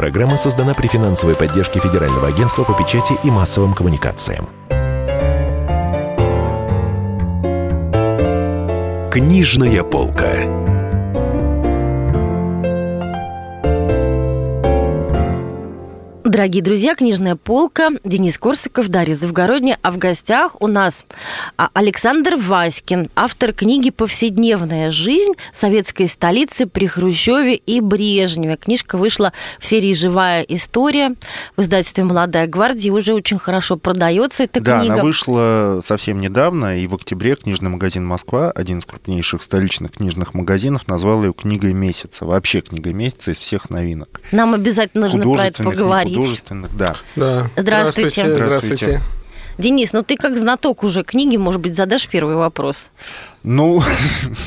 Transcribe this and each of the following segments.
Программа создана при финансовой поддержке Федерального агентства по печати и массовым коммуникациям. Книжная полка. Дорогие друзья, книжная полка, Денис Корсаков, Дарья Завгородняя, а в гостях у нас а, Александр Васькин, автор книги «Повседневная жизнь советской столицы при Хрущеве и Брежневе». Книжка вышла в серии «Живая история» в издательстве «Молодая гвардия», уже очень хорошо продается эта да, книга. она вышла совсем недавно, и в октябре книжный магазин «Москва», один из крупнейших столичных книжных магазинов, назвал ее книгой месяца. Вообще книгой месяца из всех новинок. Нам обязательно нужно про это поговорить. Художественных, да. Да. Здравствуйте. Здравствуйте. Здравствуйте. Денис, ну ты как знаток уже книги, может быть, задашь первый вопрос? Ну,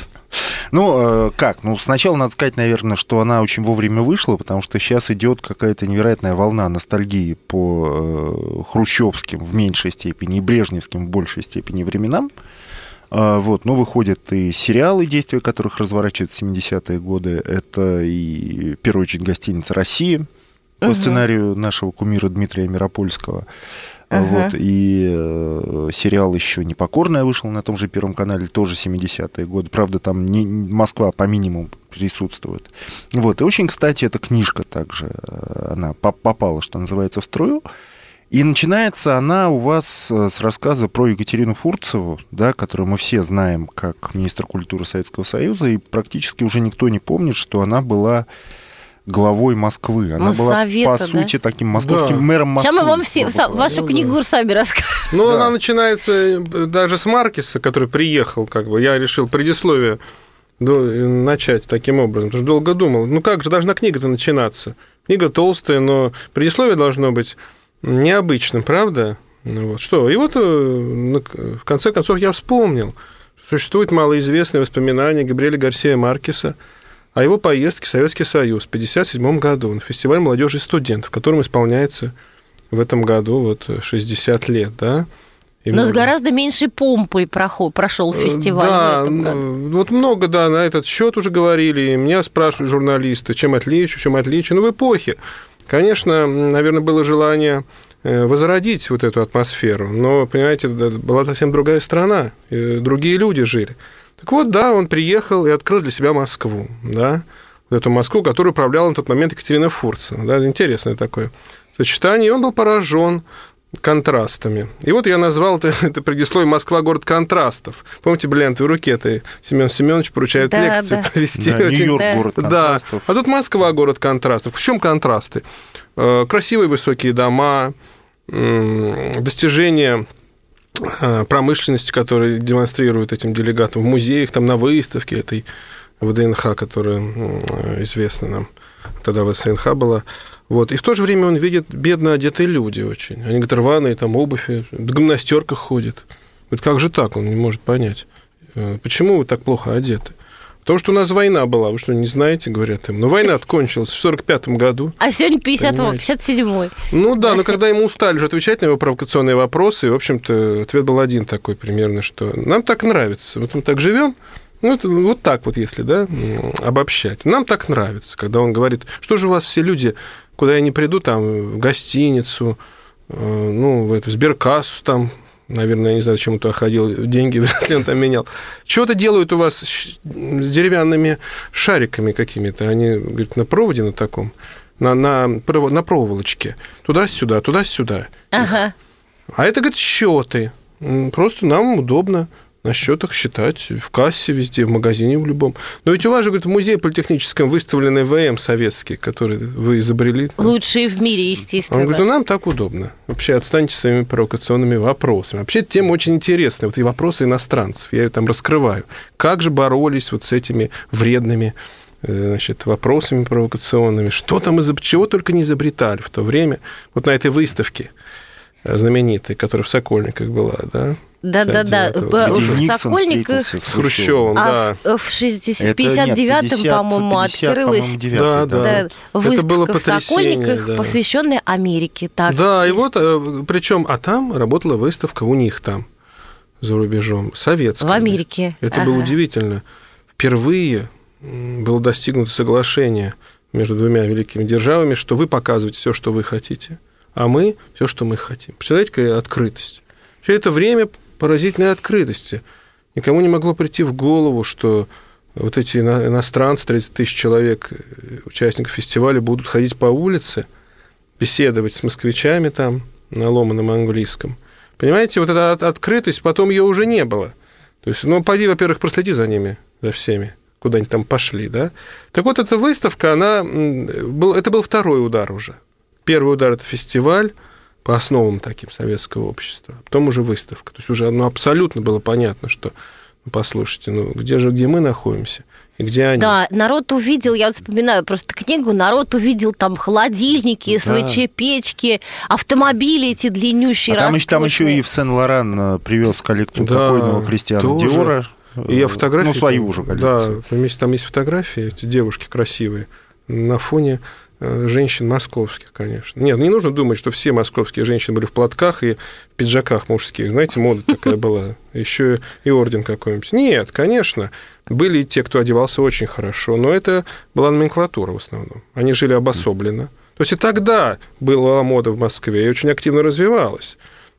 ну, э, как? Ну, сначала надо сказать, наверное, что она очень вовремя вышла, потому что сейчас идет какая-то невероятная волна ностальгии по э, хрущевским в меньшей степени и брежневским в большей степени временам. А, Вот, но выходят и сериалы, действия которых разворачиваются в 70-е годы. Это и, в первую очередь, гостиница «Россия» по сценарию нашего кумира Дмитрия Миропольского. А, Ага. Вот, и э, сериал еще «Непокорная» вышел на том же Первом канале, тоже 70-е годы. Правда, там не, Москва по минимуму присутствует. Вот, и очень, кстати, эта книжка также, э, она по- попала, что называется, в струю. И начинается она у вас э, с рассказа про Екатерину Фурцеву, да, которую мы все знаем как министр культуры Советского Союза, и практически уже никто не помнит, что она была главой Москвы. Она была, Моссовета, по да? сути, таким московским Да. мэром Москвы. Сейчас мы вам все, вашу Ну, книгу сами расскажем. Ну, Да. она начинается э, даже с Маркиса, который приехал, как бы. Я решил предисловие до- начать таким образом, потому что долго думал. Ну, как же должна книга-то начинаться? Книга толстая, но предисловие должно быть необычным, правда? Ну, вот. Что? И вот э, в конце концов я вспомнил, что существует малоизвестные воспоминания Габриэля Гарсия Маркеса о его поездке в Советский Союз в 1957 году на фестиваль молодежи и студентов, которым исполняется в этом году вот 60 лет, да? И Но с гораздо меньшей помпой прошел фестиваль. Да, вот много, да, на этот счет уже говорили. И меня спрашивали журналисты, чем отличие, чем отличие. Ну, в эпохе. Конечно, наверное, было желание э, возродить вот эту атмосферу, но, понимаете, была совсем другая страна, другие люди жили. Так вот, да, он приехал и открыл для себя Москву, да, вот эту Москву, которую управляла на тот момент Екатерина Фурцева, да, интересное такое сочетание, и он был поражен контрастами. И вот я назвал это, это предисловие «Москва – город контрастов». Помните, бриллиантовой руке-то Семен Семенович поручает Да, лекцию да. провести. Да, очень- Нью-Йорк, Да. город да, контрастов. а тут Москва город контрастов. В чем контрасты? Э, Красивые высокие дома, достижения промышленности, которые демонстрируют этим делегатам в музеях, там на выставке этой ВДНХ, которая известна нам, тогда ВСНХ была. Вот. И в то же время он видит бедно одетые люди очень. Они говорят, рваные, там обувь, в гимнастерках ходят. Говорит, как же так? Он не может понять. Э, Почему вы так плохо одеты? Потому что у нас война была, вы что, не знаете, говорят им. Но война кончилась в 45 году. А сегодня 50 Понимаете. 57-й. Ну да, но когда ему устали же отвечать на его провокационные вопросы, в общем-то, ответ был один такой примерно, что нам так нравится, вот мы так живем, ну, это вот так вот, если, да, обобщать. Нам так нравится, когда он говорит, что же у вас все люди, куда я не приду, там, в гостиницу, э, ну, в эту сберкассу там, наверное, я не знаю, зачем он туда ходил, деньги вряд ли он там менял. Чего-то делают у вас с деревянными шариками какими-то, они, говорит, на проводе на таком, на, на, на проволочке, туда-сюда, туда-сюда. Ага. А это, говорит, счеты. Просто нам удобно на счетах считать в кассе везде, в магазине в любом. Но ведь у вас же, говорит, в музее политехническом выставлены ВМ советские, которые вы изобрели. там. Лучшие в мире, Он естественно. говорит, ну нам так удобно. Вообще отстаньте своими провокационными вопросами. Вообще эта тема очень интересная. Вот и вопросы иностранцев, я ее там раскрываю. Как же боролись вот с этими вредными э, значит, вопросами провокационными? Что там, изоб... чего только не изобретали в то время. Вот на этой выставке знаменитой, которая в Сокольниках была, да? 59-го. Б- Где В Сокольниках, С Хрущевым, да. а в, в 60 Это нет, 59-м, 50, по-моему, 50, открылась по-моему, 9, Да, да, да. выставка было в Сокольниках, да. посвященная Америке. Так, да, и вот, причем, а там работала выставка у них там, за рубежом, советская. В Америке. Это Ага. было удивительно. Впервые было достигнуто соглашение между двумя великими державами, что вы показываете все, что вы хотите, а мы все, что мы хотим. Представляете, какая открытость? Все это время поразительной открытости. Никому не могло прийти в голову, что вот эти иностранцы, 30 тысяч человек, э, участников фестиваля, будут ходить по улице, беседовать с москвичами там на ломаном английском. Понимаете, вот эта открытость, потом ее уже не было. То есть, ну, пойди, во-первых, проследи за ними, за всеми, куда они там пошли, да. Так вот, эта выставка, она, был, это был второй удар уже. Первый удар – это фестиваль по основам таким советского общества, потом уже выставка. То есть уже ну, абсолютно было понятно, что ну, послушайте, ну где же, где мы находимся? И где они? Да, народ увидел, я вот вспоминаю просто книгу, народ увидел там холодильники, да. СВЧ-печки, автомобили эти длиннющие, а там, еще, там еще и в Сен-Лоран э, привез коллекцию да, покойного Кристиана тоже. Диора. И я фотографии... Ну, свою уже коллекцию. Да, там есть фотографии, эти девушки красивые, на фоне женщин московских, конечно. Нет, не нужно думать, что все московские женщины были в платках и пиджаках мужских. Знаете, мода такая была. Еще и орден какой-нибудь. Нет, конечно, были и те, кто одевался очень хорошо, но это была номенклатура в основном. Они жили обособленно. То есть и тогда была мода в Москве и очень активно развивалась.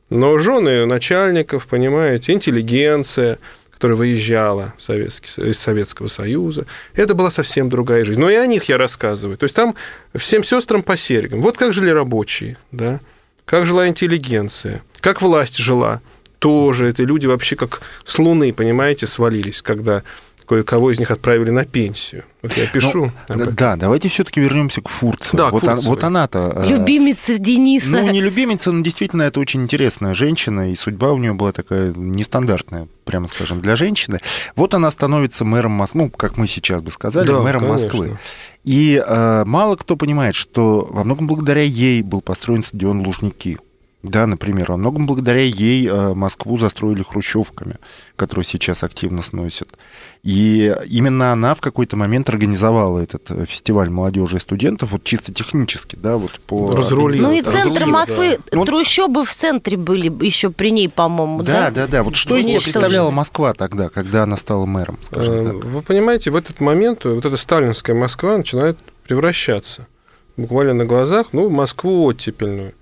Но жены начальников, понимаете, интеллигенция – которая выезжала Советский, из Советского Союза. Это была совсем другая жизнь. Но и о них я рассказываю. То есть там всем сестрам по серьгам. Вот как жили рабочие, да? как жила интеллигенция, как власть жила. Тоже это люди вообще как с Луны, понимаете, свалились, когда кое-кого из них отправили на пенсию. Вот я пишу. Ну, да, давайте все-таки вернемся к Фурцеву. Да, вот, он, вот она-то... Э, любимица Дениса. Ну, не любимица, но действительно это очень интересная женщина, и судьба у нее была такая нестандартная, прямо скажем, для женщины. Вот она становится мэром Москвы, ну, как мы сейчас бы сказали, да, мэром конечно. Москвы. И э, мало кто понимает, что во многом благодаря ей был построен стадион Лужники. Да, например, во многом благодаря ей э, Москву застроили хрущевками, которые сейчас активно сносят. И именно она в какой-то момент организовала этот э, фестиваль молодежи и студентов, вот чисто технически, да, вот по... Разрулила. Ну и центр Москвы, да. Ну трущобы в центре были еще при ней, по-моему, да? Да, да, да. Вот что из себя представляла Москва тогда, когда она стала мэром, скажем э, так? Вы понимаете, в этот момент вот эта сталинская Москва начинает превращаться. Буквально на глазах, ну, Москву оттепельную.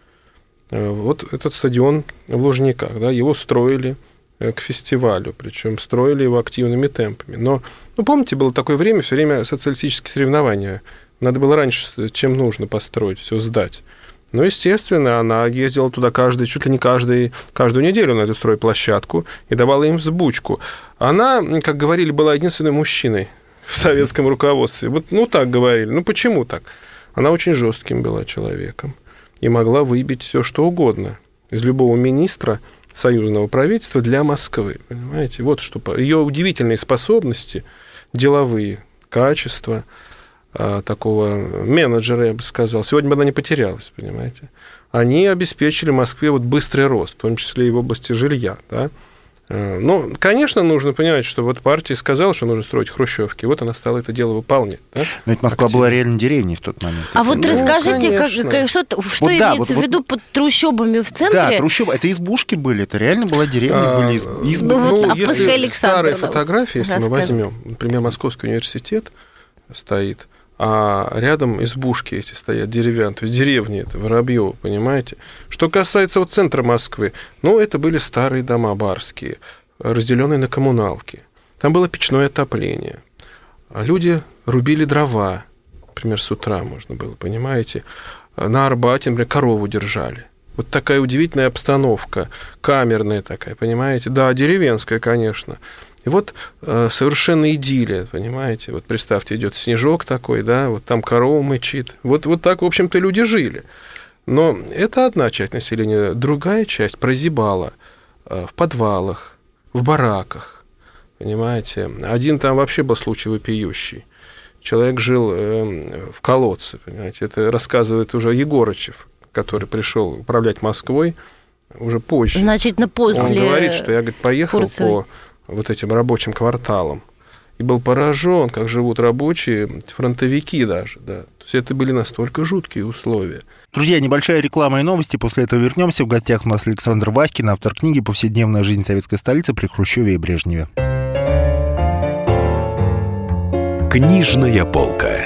Э, вот этот стадион в Лужниках, да, его строили э, к фестивалю, причем строили его активными темпами. Но, ну, помните, было такое время, все время социалистические соревнования. Надо было раньше, чем нужно построить, все сдать. Ну, естественно, она ездила туда каждый, чуть ли не каждый, каждую неделю на эту стройплощадку и давала им взбучку. Она, как говорили, была единственным мужчиной в советском руководстве. Вот, ну, так говорили. Ну, почему так? Она очень жестким была человеком и могла выбить все, что угодно из любого министра союзного правительства для Москвы. Понимаете? Вот что. Ее удивительные способности, деловые качества а, такого менеджера, я бы сказал. Сегодня бы она не потерялась, понимаете? Они обеспечили Москве вот быстрый рост, в том числе и в области жилья, да, Э, ну, конечно, нужно понимать, что вот партия сказала, что нужно строить хрущевки, вот она стала это дело выполнять. Да? Но ведь Москва Активно. была реально деревней в тот момент. А вот ну, расскажите, как, как, что, что вот имеется вот, в виду вот, под трущобами в центре? Да, трущобы, это избушки были, это реально была деревня, а, были избы. Ну, вот, ну, а если старые фотографии, если мы возьмем, например, Московский университет стоит, а рядом избушки эти стоят, деревянные, то есть деревни это, Воробьево, понимаете? Что касается вот центра Москвы, ну, это были старые дома барские, разделенные на коммуналки. Там было печное отопление. А люди рубили дрова, например, с утра можно было, понимаете? На Арбате, например, корову держали. Вот такая удивительная обстановка, камерная такая, понимаете? Да, деревенская, конечно. И вот э, совершенно идиллия, понимаете? Вот представьте, идет снежок такой, да, вот там корова мычит. Вот, вот так, в общем-то, люди жили. Но это одна часть населения. Другая часть прозябала э, в подвалах, в бараках, понимаете? Один там вообще был случай вопиющий. Человек жил э, в колодце, понимаете? Это рассказывает уже Егорычев, который пришел управлять Москвой уже позже. Значительно после Он говорит, что я говорит, поехал Курцевой. по вот этим рабочим кварталам. И был поражен, как живут рабочие, фронтовики даже, да. То есть это были настолько жуткие условия. Друзья, небольшая реклама и новости. После этого вернемся. В гостях у нас Александр Васькин, автор книги «Повседневная жизнь советской столицы при Хрущеве и Брежневе». Книжная полка.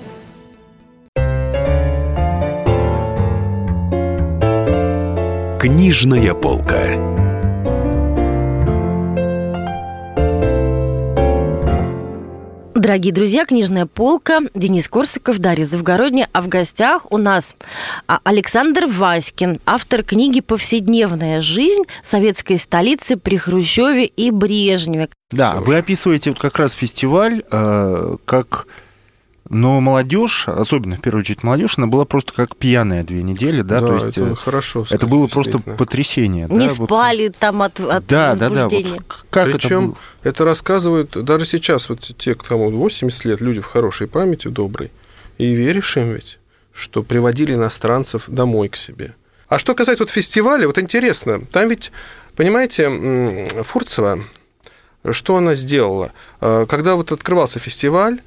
Книжная полка. Дорогие друзья, книжная полка, Денис Корсаков, Дарья Завгородняя, а в гостях у нас а, Александр Васькин, автор книги «Повседневная жизнь советской столицы при Хрущеве и Брежневе». Да, вы описываете вот как раз фестиваль э, как но молодежь, особенно в первую очередь молодежь, она была просто как пьяная две недели, да, Да, то есть это хорошо. это было просто потрясение. Не да, вот. спали там от, от Да, да, да. Вот как это Причем было? это, рассказывают даже сейчас, вот те, кому 80 лет, люди в хорошей памяти, доброй, и веришь им ведь, что приводили иностранцев домой к себе. А что касается вот фестиваля, вот интересно, там ведь, понимаете, Фурцева, что она сделала? Э, Когда вот открывался фестиваль,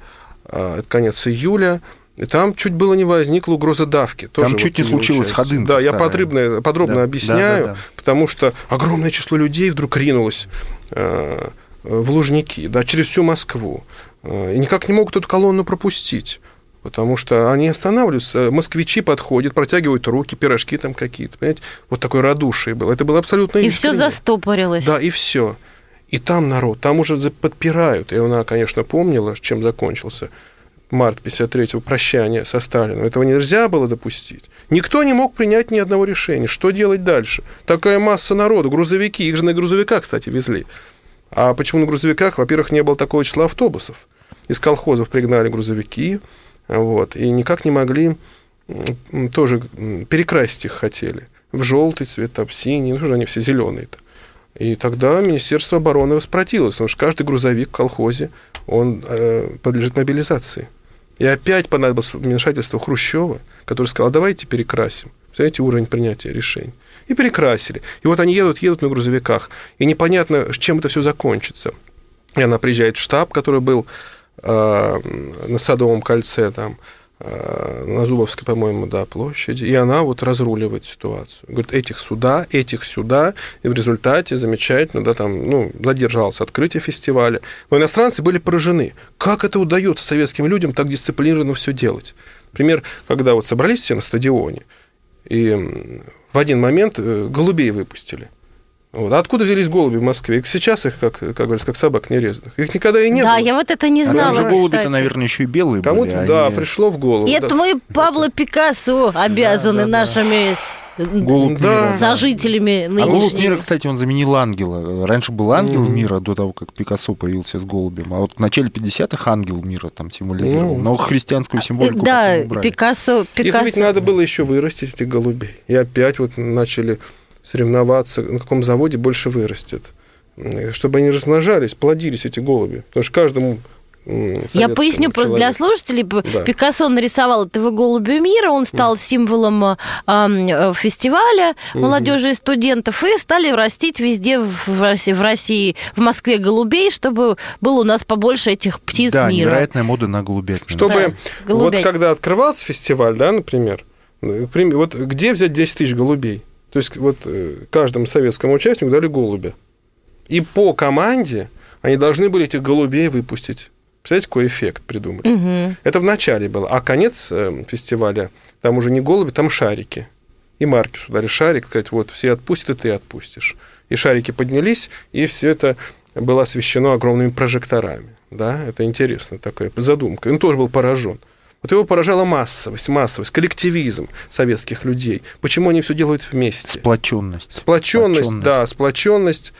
это конец июля, и там чуть было не возникла угроза давки. Там Тоже чуть вот не участие. ходынка Да, я подробно, подробно Да, объясняю, да, да, да. потому что огромное число людей вдруг ринулось э, в Лужники, да, через всю Москву, э, и никак не могут эту колонну пропустить. Потому что они останавливаются, москвичи подходят, протягивают руки, пирожки там какие-то, понимаете? Вот такое радушие было. Это было абсолютно И все застопорилось. Да, и все. И там народ, там уже подпирают. И она, конечно, помнила, чем закончился март 53-го прощание со Сталином. Этого нельзя было допустить. Никто не мог принять ни одного решения. Что делать дальше? Такая масса народу, грузовики, их же на грузовиках, кстати, везли. А почему на грузовиках? Во-первых, не было такого числа автобусов. Из колхозов пригнали грузовики, вот, и никак не могли тоже перекрасить их хотели. В желтый цвет, там, в синий, ну, что же они все зеленые-то. И тогда Министерство обороны воспротивилось, потому что каждый грузовик в колхозе, он э, подлежит мобилизации. И опять понадобилось вмешательство Хрущева, который сказал, давайте перекрасим. Знаете, уровень принятия решений. И перекрасили. И вот они едут, едут на грузовиках. И непонятно, чем это все закончится. И она приезжает в штаб, который был э, на Садовом кольце, там, на Зубовской, по-моему, да, площади, и она вот разруливает ситуацию. Говорит, этих сюда, этих сюда, и в результате замечательно, да, там, ну, задержалось открытие фестиваля. Но иностранцы были поражены. Как это удается советским людям так дисциплинированно все делать? Например, когда вот собрались все на стадионе, и в один момент э, голубей выпустили. Вот. А откуда взялись голуби в Москве? Их сейчас их, как, как говорится, как собак нерезанных. Их никогда и не да, было. я вот это не А знала. там же голуби-то, наверное, еще и белые Кому-то, были. да, они- пришло в голову. И это да. мы Пабло Пикассо обязаны да, да. нашими Голубь Да. мира. сожителями А голубь нынешними. мира, кстати, он заменил ангела. Раньше был ангел Мгм. мира до того, как Пикассо появился с голубем. А вот в начале 50-х ангел мира там символизировал. Ну. Но христианскую Э, символику Да, убрали. Пикассо, Их ведь Пикассо. надо было еще вырастить, этих голубей. И опять вот начали соревноваться, на каком заводе больше вырастет. Чтобы они размножались, плодились эти голуби. Потому что каждому Я поясню просто для человеку- слушателей. Да. Пикассо нарисовал этого голубя мира, он стал символом э, э, фестиваля молодежи и студентов, и стали растить везде в России, в России, в Москве голубей, чтобы было у нас побольше этих птиц Да, мира. невероятная мода на голубятню. Чтобы Да, вот когда открывался фестиваль, да, например, вот где взять 10 тысяч голубей? То есть вот э, каждому советскому участнику дали голубя. И по команде они должны были этих голубей выпустить. Представляете, какой эффект придумали? Мгм. Это в начале было. А конец э, фестиваля, там уже не голуби, там шарики. И Маркису дали шарик, сказать, вот все отпустят, и ты отпустишь. И шарики поднялись, и все это было освещено огромными прожекторами. Да, это интересно, такая задумка. Он тоже был поражен. Вот его поражала массовость, массовость, коллективизм советских людей. Почему они все делают вместе? Сплоченность. Сплоченность, Сплоченность. да, сплоченность.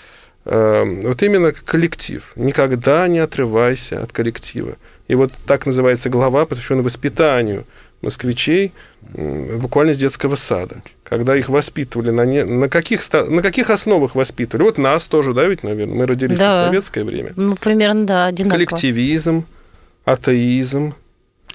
э, вот именно коллектив. Никогда не отрывайся от коллектива. И вот так называется глава, посвященная воспитанию москвичей буквально с детского сада. Когда их воспитывали, на, не, на, каких, на каких основах воспитывали? Вот нас тоже, да, ведь, наверное, мы родились Да. в советское время. Ну, примерно, да, одинаково. Коллективизм, атеизм,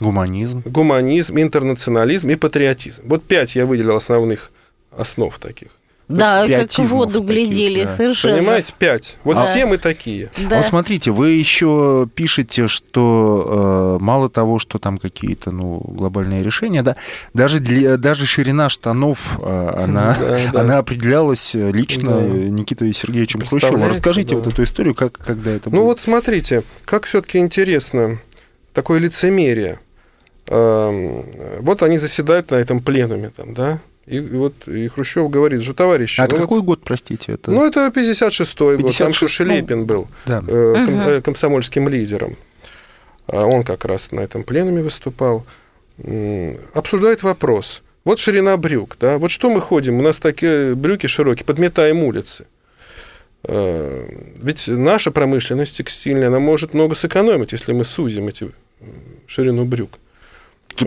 Гуманизм. гуманизм, интернационализм и патриотизм. Вот пять я выделил основных основ таких. Да, как в воду таких, глядели, да. совершенно. Понимаете, пять. Вот Да. все мы такие. Да. Вот смотрите, вы еще пишете, что э, мало того, что там какие-то ну, глобальные решения, да, даже, для, даже ширина штанов, э, она, Да, да. она определялась э, лично Да. Никитой Сергеевичем Хрущевым. Расскажите да. вот эту историю, как, когда это Ну было. вот смотрите, как все-таки интересно, такое лицемерие. Эм, Вот они заседают на этом пленуме, там, да, и, и вот и Хрущев говорит, что товарищи, А это ну, вот- какой год, простите? Это... ну это 56-й год, там 56, Шелепин был да. э, ком- э, комсомольским лидером. А Он как раз на этом пленуме выступал. Обсуждает вопрос. Вот ширина брюк, да, вот что мы ходим, у нас такие брюки широкие, подметаем улицы. Э, Ведь наша промышленность текстильная, она может много сэкономить, если мы сузим эти ширину брюк.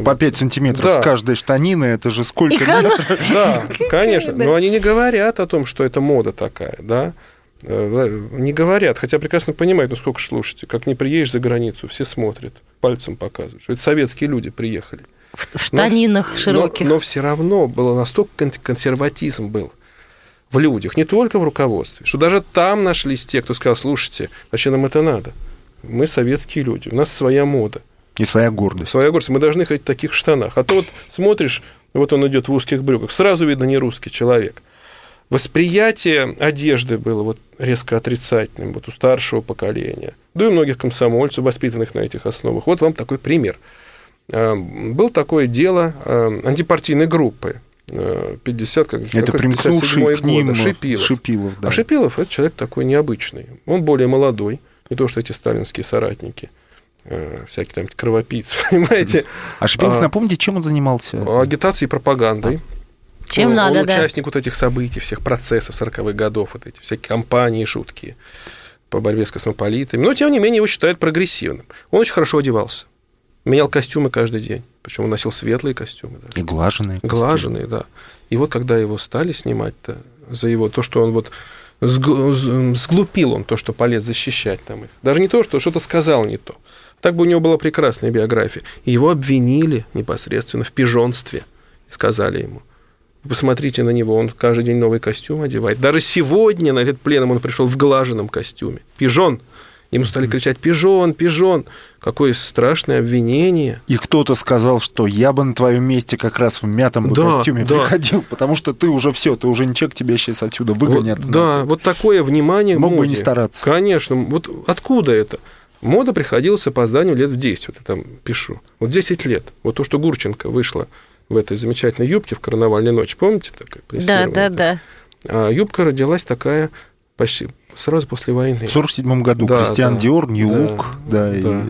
По 5 сантиметров Да. с каждой штанины, это же сколько метров? Да, конечно. Но они не говорят о том, что это мода такая, да. Э, Не говорят, хотя прекрасно понимают, ну сколько ж слушайте, как не приедешь за границу, все смотрят, пальцем показывают, что это советские люди приехали. В штанинах Но- широких. Но, все равно было настолько кон- консерватизм был в людях, не только в руководстве, что даже там нашлись те, кто сказал, слушайте, вообще нам это надо. Мы советские люди, у нас своя мода. И своя гордость. Своя гордость. Мы должны ходить в таких штанах. А то вот смотришь, вот он идет в узких брюках, сразу видно не русский человек. Восприятие одежды было вот резко отрицательным вот у старшего поколения. Да и у многих комсомольцев, воспитанных на этих основах. Вот вам такой пример. Э, Было такое дело э, антипартийной группы. э, 50, как, Это примкнувший 57-й к ним год, Шипилов. Шипилов, да. А Шипилов это человек такой необычный. Он более молодой, не то что эти сталинские соратники, э, всякие там кровопийцы, понимаете, А Шипилов, А- напомните, чем он занимался? агитацией и пропагандой. Чем он, надо, он да. участник вот этих событий, всех процессов 40-х годов, вот эти всякие кампании жуткие по борьбе с космополитами. Но, тем не менее, его считают прогрессивным. Он очень хорошо одевался. Менял костюмы каждый день. Причем он носил светлые костюмы. даже. И глаженные. костюмы. Глаженные, да. И вот когда его стали снимать-то за его, то, что он вот сглупил он то, что полез защищать там их. Даже не то, что что-то сказал не то. Так бы у него была прекрасная биография. И его обвинили непосредственно в пижонстве. Сказали ему. Посмотрите на него, он каждый день новый костюм одевает. Даже сегодня на этот пленум он пришел в глаженном костюме. Пижон. Ему стали кричать «Пижон, пижон!» Какое страшное обвинение. И кто-то сказал, что я бы на твоем месте как раз в мятом Да, костюме да. приходил, потому что ты уже все, ты уже не человек, тебя сейчас отсюда выгонят. Вот, да, вот такое внимание Мог бы не стараться. Конечно. Вот откуда это? Мода приходила с опозданием лет в 10, вот я там пишу. Вот 10 лет. Вот то, что Гурченко вышла в этой замечательной юбке в карнавальной ночь, помните? Такая Да, да, да. А юбка родилась такая почти сразу после войны. В 47 году Да, Кристиан да, Диор, Нью-Лук, да, да, и- да.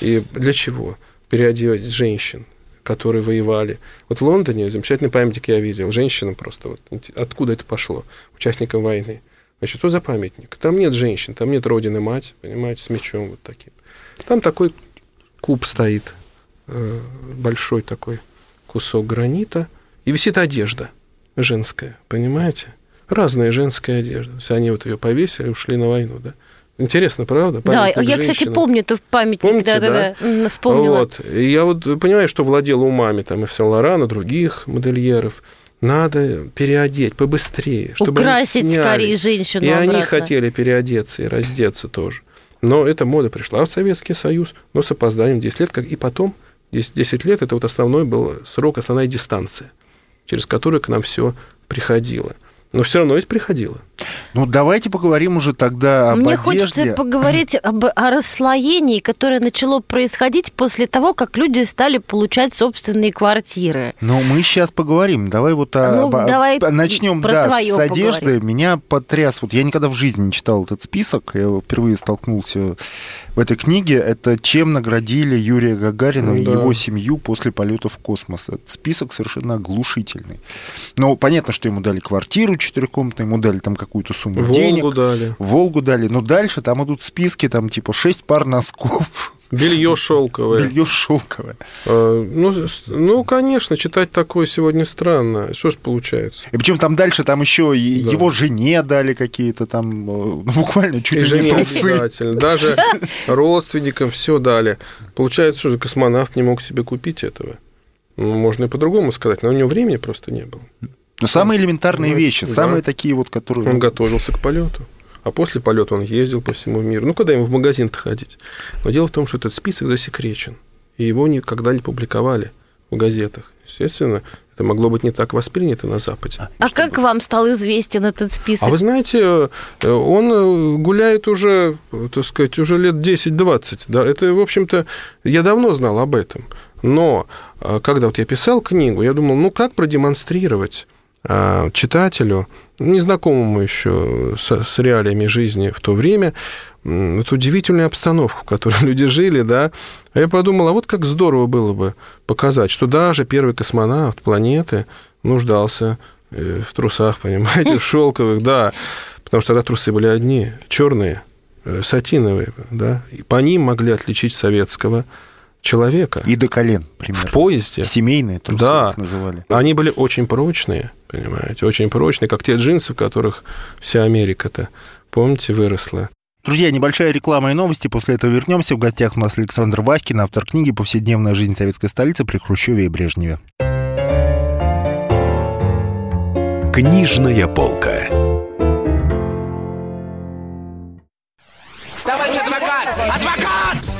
И для чего? Переодевать женщин, которые воевали. Вот в Лондоне замечательный памятник я видел. Женщинам просто вот откуда это пошло? Участникам войны. Значит, что за памятник? Там нет женщин, там нет родины мать, понимаете, с мечом вот таким. Там такой куб стоит, э, большой такой кусок гранита, и висит одежда женская, понимаете? Разная женская одежда. Есть они вот ее повесили, ушли на войну, да? Интересно, правда? Да, я, кстати, женщинам. помню это в памятник. Помните, да, да, да? да. Вспомнила. Вот. И я вот понимаю, что владел умами там и в Сен-Лоран, и других модельеров. Надо переодеть побыстрее, чтобы они Украсить сняли. скорее женщину И они обратно. хотели переодеться и раздеться тоже. Но эта мода пришла в Советский Союз, но с опозданием 10 лет, как и потом 10, 10 лет это вот основной был срок, основная дистанция, через которую к нам все приходило. Но все равно ведь приходило. Ну, давайте поговорим уже тогда об Мне одежде. хочется поговорить об, о расслоении, которое начало происходить после того, как люди стали получать собственные квартиры. Ну, мы сейчас поговорим. Давай вот Ну, об- давай начнем про да, с одежды. поговорим. Меня потряс. Вот я никогда в жизни не читал этот список. Я впервые столкнулся в этой книге. Это чем наградили Юрия Гагарина и Да. его семью после полета в космос. Этот список совершенно оглушительный. Но понятно, что ему дали квартиру четырехкомнатную, ему дали там какую-то сумму Волгу денег. дали. Волгу дали. Но дальше там идут списки, там типа шесть пар носков. Белье шелковое. Белье шелковое. А, ну, ну, конечно, читать такое сегодня странно. Что ж получается? И причем там дальше, там еще да. его жене дали какие-то там, ну, буквально чуть и ли не трусы. обязательно. Даже родственникам все дали. Получается, что космонавт не мог себе купить этого. Ну, можно и по-другому сказать, но у него времени просто не было. Но самые элементарные ну, вещи, да. самые такие вот, которые... Он готовился к полету. А после полета он ездил по всему миру. Ну, куда ему в магазин-то ходить? Но дело в том, что этот список засекречен. И его никогда не публиковали в газетах. Естественно, это могло быть не так воспринято на Западе. А чтобы... как вам стал известен этот список? А вы знаете, э, он э, гуляет уже, так сказать, уже лет 10-20. Да? Это, в общем-то, я давно знал об этом. Но э, когда вот я писал книгу, я думал, ну как продемонстрировать читателю, незнакомому еще с, с реалиями жизни в то время, эту удивительную обстановку, в которой люди жили, да, а я подумал, а вот как здорово было бы показать, что даже первый космонавт планеты нуждался э, в трусах, понимаете, в шелковых, да, потому что тогда трусы были одни, черные, э, сатиновые, да, и по ним могли отличить советского человека. И до колен, примерно. В поезде. Семейные трусы да. их называли. Они были очень прочные, понимаете, очень прочные, как те джинсы, в которых вся Америка-то, помните, выросла. Друзья, небольшая реклама и новости. После этого вернемся. В гостях у нас Александр Васькин, автор книги «Повседневная жизнь советской столицы при Хрущеве и Брежневе». Книжная полка.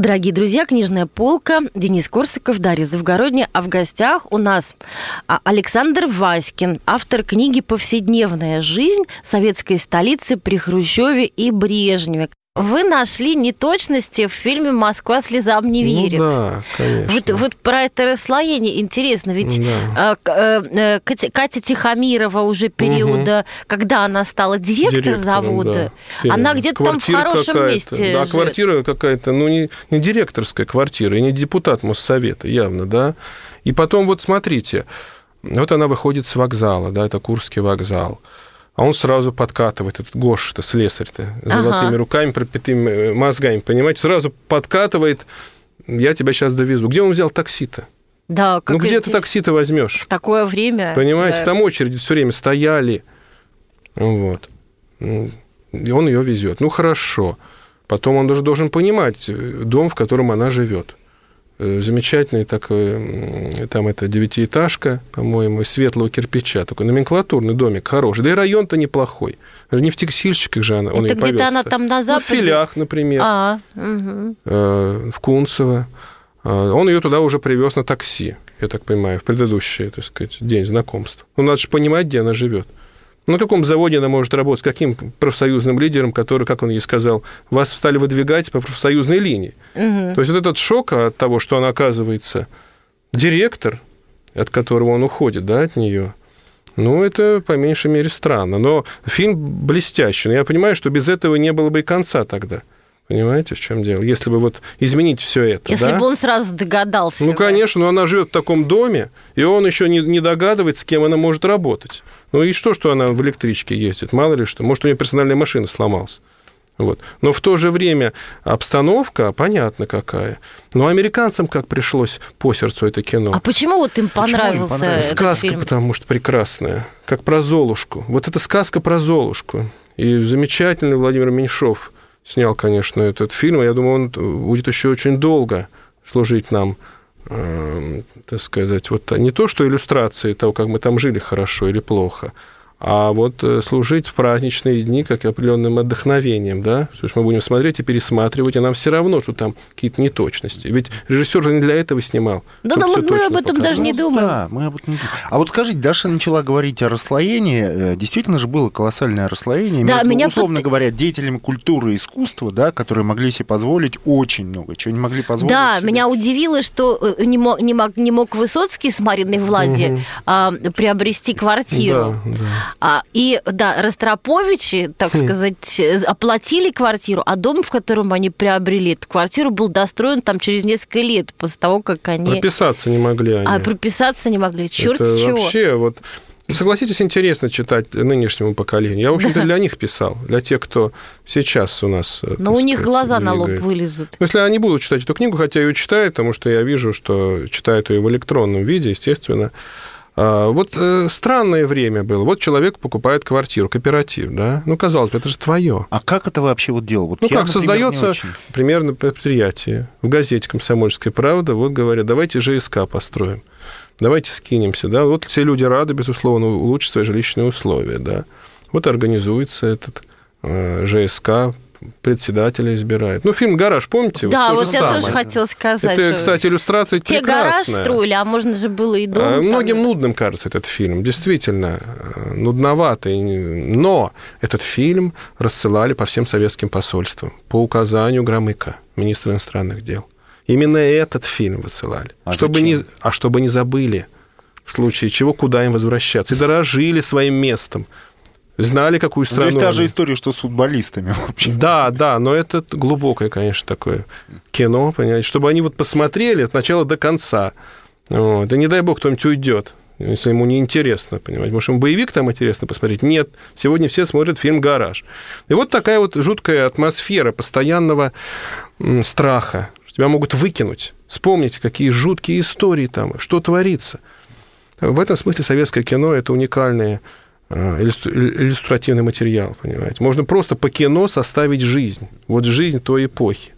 Дорогие друзья, книжная полка, Денис Корсаков, Дарья Завгородняя, а в гостях у нас а, Александр Васькин, автор книги «Повседневная жизнь. Советской столицы при Хрущеве и Брежневе». Вы нашли неточности в фильме «Москва слезам не ну верит». Ну да, конечно. Вот, вот про это расслоение интересно, ведь да. Э, э, Катя, Катя Тихомирова уже периода, угу. когда она стала директор Директором, завода, да. она где-то там в хорошем месте Да, живет. квартира какая-то, ну не, не директорская квартира, и не депутат Моссовета явно, да. И потом вот смотрите, вот она выходит с вокзала, да, это Курский вокзал а он сразу подкатывает, этот Гош-то, слесарь-то, золотыми ага. руками, пропитыми э, мозгами, понимаете, сразу подкатывает, я тебя сейчас довезу. Где он взял такси-то? Да, как ну где ты такси-то возьмешь? В такое время. Понимаете, да. там очереди все время стояли. Вот. Ну, и он ее везет. Ну хорошо. Потом он даже должен понимать э, дом, в котором она живет. Э, замечательный такой, там это девятиэтажка, по-моему, из светлого кирпича, такой номенклатурный домик, хороший. Да и район-то неплохой. Не в текстильщиках же она, он Это где-то она там на западе? Ну, в Филях, например. А, угу. В Кунцево. А, он ее туда уже привез на такси, я так понимаю, в предыдущий, так сказать, день знакомства. Ну, надо же понимать, где она живет. На каком заводе она может работать, каким профсоюзным лидером, который, как он ей сказал, вас стали выдвигать по профсоюзной линии. Угу. То есть вот этот шок от того, что она оказывается директор, от которого он уходит, да, от нее, ну, это по меньшей мере странно. Но фильм блестящий. Но я понимаю, что без этого не было бы и конца тогда. Понимаете, в чем дело? Если бы вот изменить все это. Если да? бы он сразу догадался. Ну, да? конечно, но она живет в таком доме, и он еще не, не догадывается, с кем она может работать. Ну и что, что она в электричке ездит? Мало ли что. Может, у нее персональная машина сломалась. Вот. Но в то же время обстановка понятно какая. Но американцам как пришлось по сердцу это кино. А почему вот им понравился, им понравился? этот Сказка, фильм? потому что прекрасная. Как про Золушку. Вот это сказка про Золушку. И замечательный Владимир Меньшов – снял, конечно, этот фильм. Я думаю, он будет еще очень долго служить нам, э, так сказать, вот не то, что иллюстрации того, как мы там жили хорошо или плохо, а вот э, служить в праздничные дни как определенным отдохновением, да, то есть мы будем смотреть и пересматривать, и нам все равно, что там какие-то неточности. Ведь режиссер же не для этого снимал. Да, но мы, мы об этом показать. даже не думаем. Да, мы об этом не думаем. А вот скажите, Даша начала говорить о расслоении. Э, действительно же было колоссальное расслоение да, между, меня условно под... говоря, деятелями культуры и искусства, да, которые могли себе позволить очень много, чего не могли позволить Да, себе. меня удивило, что э, не мог, не мог, не мог Высоцкий с Мариной Влади угу. а, приобрести квартиру. Да, да. А, и, да, Ростроповичи, так хм. сказать, оплатили квартиру, а дом, в котором они приобрели эту квартиру, был достроен там через несколько лет после того, как они... Прописаться не могли они. А прописаться не могли. Черт Это чего. вообще вот... Согласитесь, интересно читать нынешнему поколению. Я, в общем-то, для них писал, для тех, кто сейчас у нас... Э, Но у них глаза двигает. на лоб вылезут. Если они будут читать эту книгу, хотя ее читают, потому что я вижу, что читают ее в электронном виде, естественно, вот э, странное время было. Вот человек покупает квартиру, кооператив, да? Ну, казалось бы, это же твое. А как это вообще вот дело? Вот ну, я, как, например, создается примерно предприятие. В газете «Комсомольская правда» вот говорят, давайте ЖСК построим, давайте скинемся, да? Вот все люди рады, безусловно, улучшить свои жилищные условия, да? Вот организуется этот э, ЖСК, председателя избирает. Ну, фильм «Гараж», помните? Да, вот, вот я самое. тоже хотела сказать. Это, кстати, иллюстрация Те гараж строили, а можно же было и дом. А, многим там... нудным кажется этот фильм, действительно, э, нудноватый. Но этот фильм рассылали по всем советским посольствам по указанию Громыка, министра иностранных дел. Именно этот фильм высылали. А, чтобы не, а чтобы не забыли, в случае чего, куда им возвращаться. И дорожили своим местом знали, какую страну. Ну, то есть та же история, что с футболистами, в общем. Да, да, но это глубокое, конечно, такое кино, понимаете, чтобы они вот посмотрели от начала до конца. Вот. Да не дай бог, кто-нибудь уйдет, если ему не интересно, понимаете. Может, ему боевик там интересно посмотреть? Нет. Сегодня все смотрят фильм «Гараж». И вот такая вот жуткая атмосфера постоянного страха. Тебя могут выкинуть. Вспомните, какие жуткие истории там, что творится. В этом смысле советское кино – это уникальное иллюстративный материал, понимаете. Можно просто по кино составить жизнь. Вот жизнь той эпохи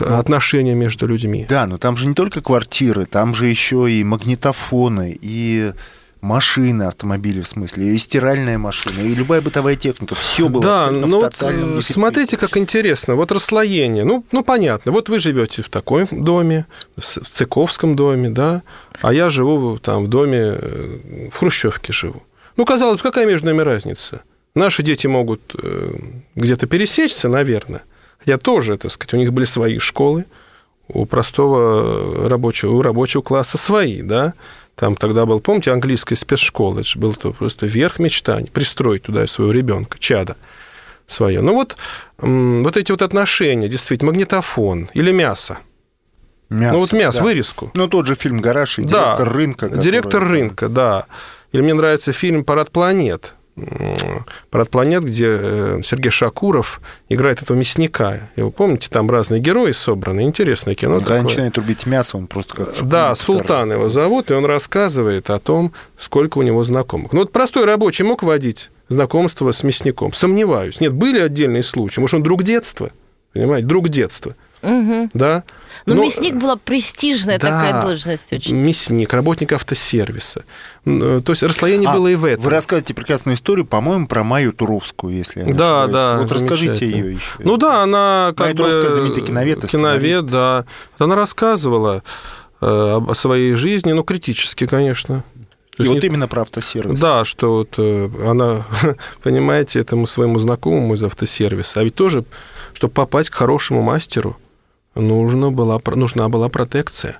ну, отношения между людьми. Да, но там же не только квартиры, там же еще и магнитофоны, и машины, автомобили в смысле, и стиральная машина, и любая бытовая техника. Все было да, ну вот э, смотрите, как интересно. Вот расслоение. Ну, ну, понятно. Вот вы живете в таком доме, в Цыковском доме, да, а я живу там в доме, э, в Хрущевке живу. Ну, казалось, какая между нами разница? Наши дети могут э, где-то пересечься, наверное. Хотя тоже, так сказать, у них были свои школы, у простого рабочего, у рабочего класса свои, да. Там тогда был, помните, английская спецшкола, это же был -то просто верх мечтаний, пристроить туда своего ребенка, чада свое. Ну вот, вот эти вот отношения, действительно, магнитофон или мясо. Мясо, ну вот мясо, да. вырезку. Ну тот же фильм «Гараж» и директор да, рынка. Директор рынка, да. Или мне нравится фильм «Парад планет». «Парад планет», где э, Сергей Шакуров играет этого мясника. Его помните, там разные герои собраны. Интересное кино. Когда такое. начинает рубить мясо, он просто как... Да, Султан его зовут, и он рассказывает о том, сколько у него знакомых. Ну вот простой рабочий мог водить знакомство с мясником? Сомневаюсь. Нет, были отдельные случаи. Может, он друг детства? Понимаете, друг детства. Угу. Да? Но, Но мясник была престижная да, такая должность очень. Мясник, работник автосервиса. Э, то есть расслоение а, было и в этом. Вы рассказываете прекрасную историю, по-моему, про Майю Туровскую, если я не Да, ошибаюсь. да. Вот расскажите ее еще. Ну да, она как Майя бы... Туровская знаменитый киновед, Киновед, да. Она рассказывала э, о своей жизни, ну, критически, конечно. И вот не... именно про автосервис. Да, что вот э, она, понимаете, этому своему знакомому из автосервиса, а ведь тоже, чтобы попасть к хорошему мастеру, нужна была, нужна была протекция,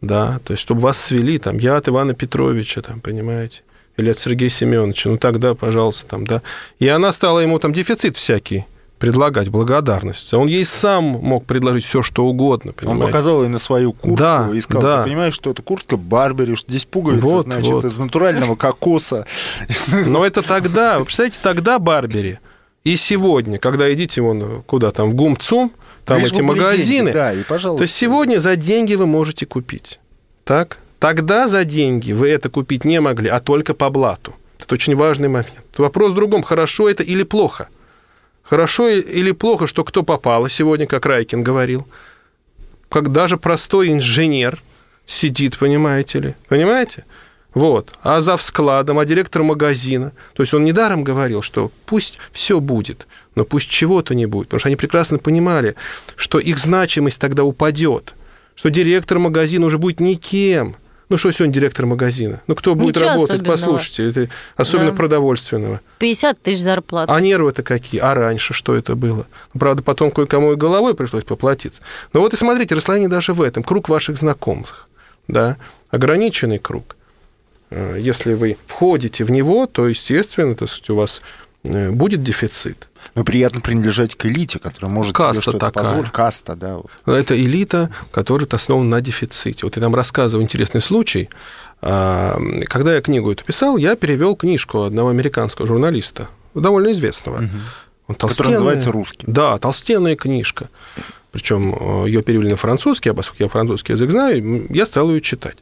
да, то есть чтобы вас свели, там, я от Ивана Петровича, там, понимаете, или от Сергея Семеновича, ну тогда, пожалуйста, там, да. И она стала ему там дефицит всякий предлагать благодарность. Он ей сам мог предложить все, что угодно. Понимаете? Он показал ей на свою куртку да, и сказал, да. ты понимаешь, что это куртка Барбери, что здесь пуговица, вот, значит, вот. из натурального кокоса. Но это тогда, вы представляете, тогда Барбери. И сегодня, когда идите вон куда там, в ГУМЦУМ, там Лишь эти магазины. Деньги, да, и пожалуйста. То есть сегодня за деньги вы можете купить. Так? Тогда за деньги вы это купить не могли, а только по блату. Это очень важный момент. Вопрос в другом, хорошо это или плохо. Хорошо или плохо, что кто попало сегодня, как Райкин говорил. Как даже простой инженер сидит, понимаете ли. Понимаете? Вот. А за складом, а директор магазина. То есть он недаром говорил, что пусть все будет, но пусть чего-то не будет. Потому что они прекрасно понимали, что их значимость тогда упадет, что директор магазина уже будет никем. Ну, что сегодня директор магазина? Ну, кто будет Ничего работать? особенного. Послушайте, это особенно Да. продовольственного. 50 тысяч зарплат. А нервы-то какие? А раньше что это было? Ну, Правда, потом кое-кому и головой пришлось поплатиться. Но вот и смотрите, расслоение даже в этом. Круг ваших знакомых, да, ограниченный круг. Э, Если вы входите в него, то, естественно, то есть у вас будет дефицит. Но приятно принадлежать к элите, которая может Каста себе что-то такая. позволить. Каста, да. Это элита, которая основана на дефиците. Вот я там рассказываю интересный случай. А, Когда я книгу эту писал, я перевел книжку одного американского журналиста, довольно известного. Он Который толстенная- называется «Русский». Да, толстенная книжка. Причем ее перевели на французский, а поскольку я французский язык знаю, я стал ее читать.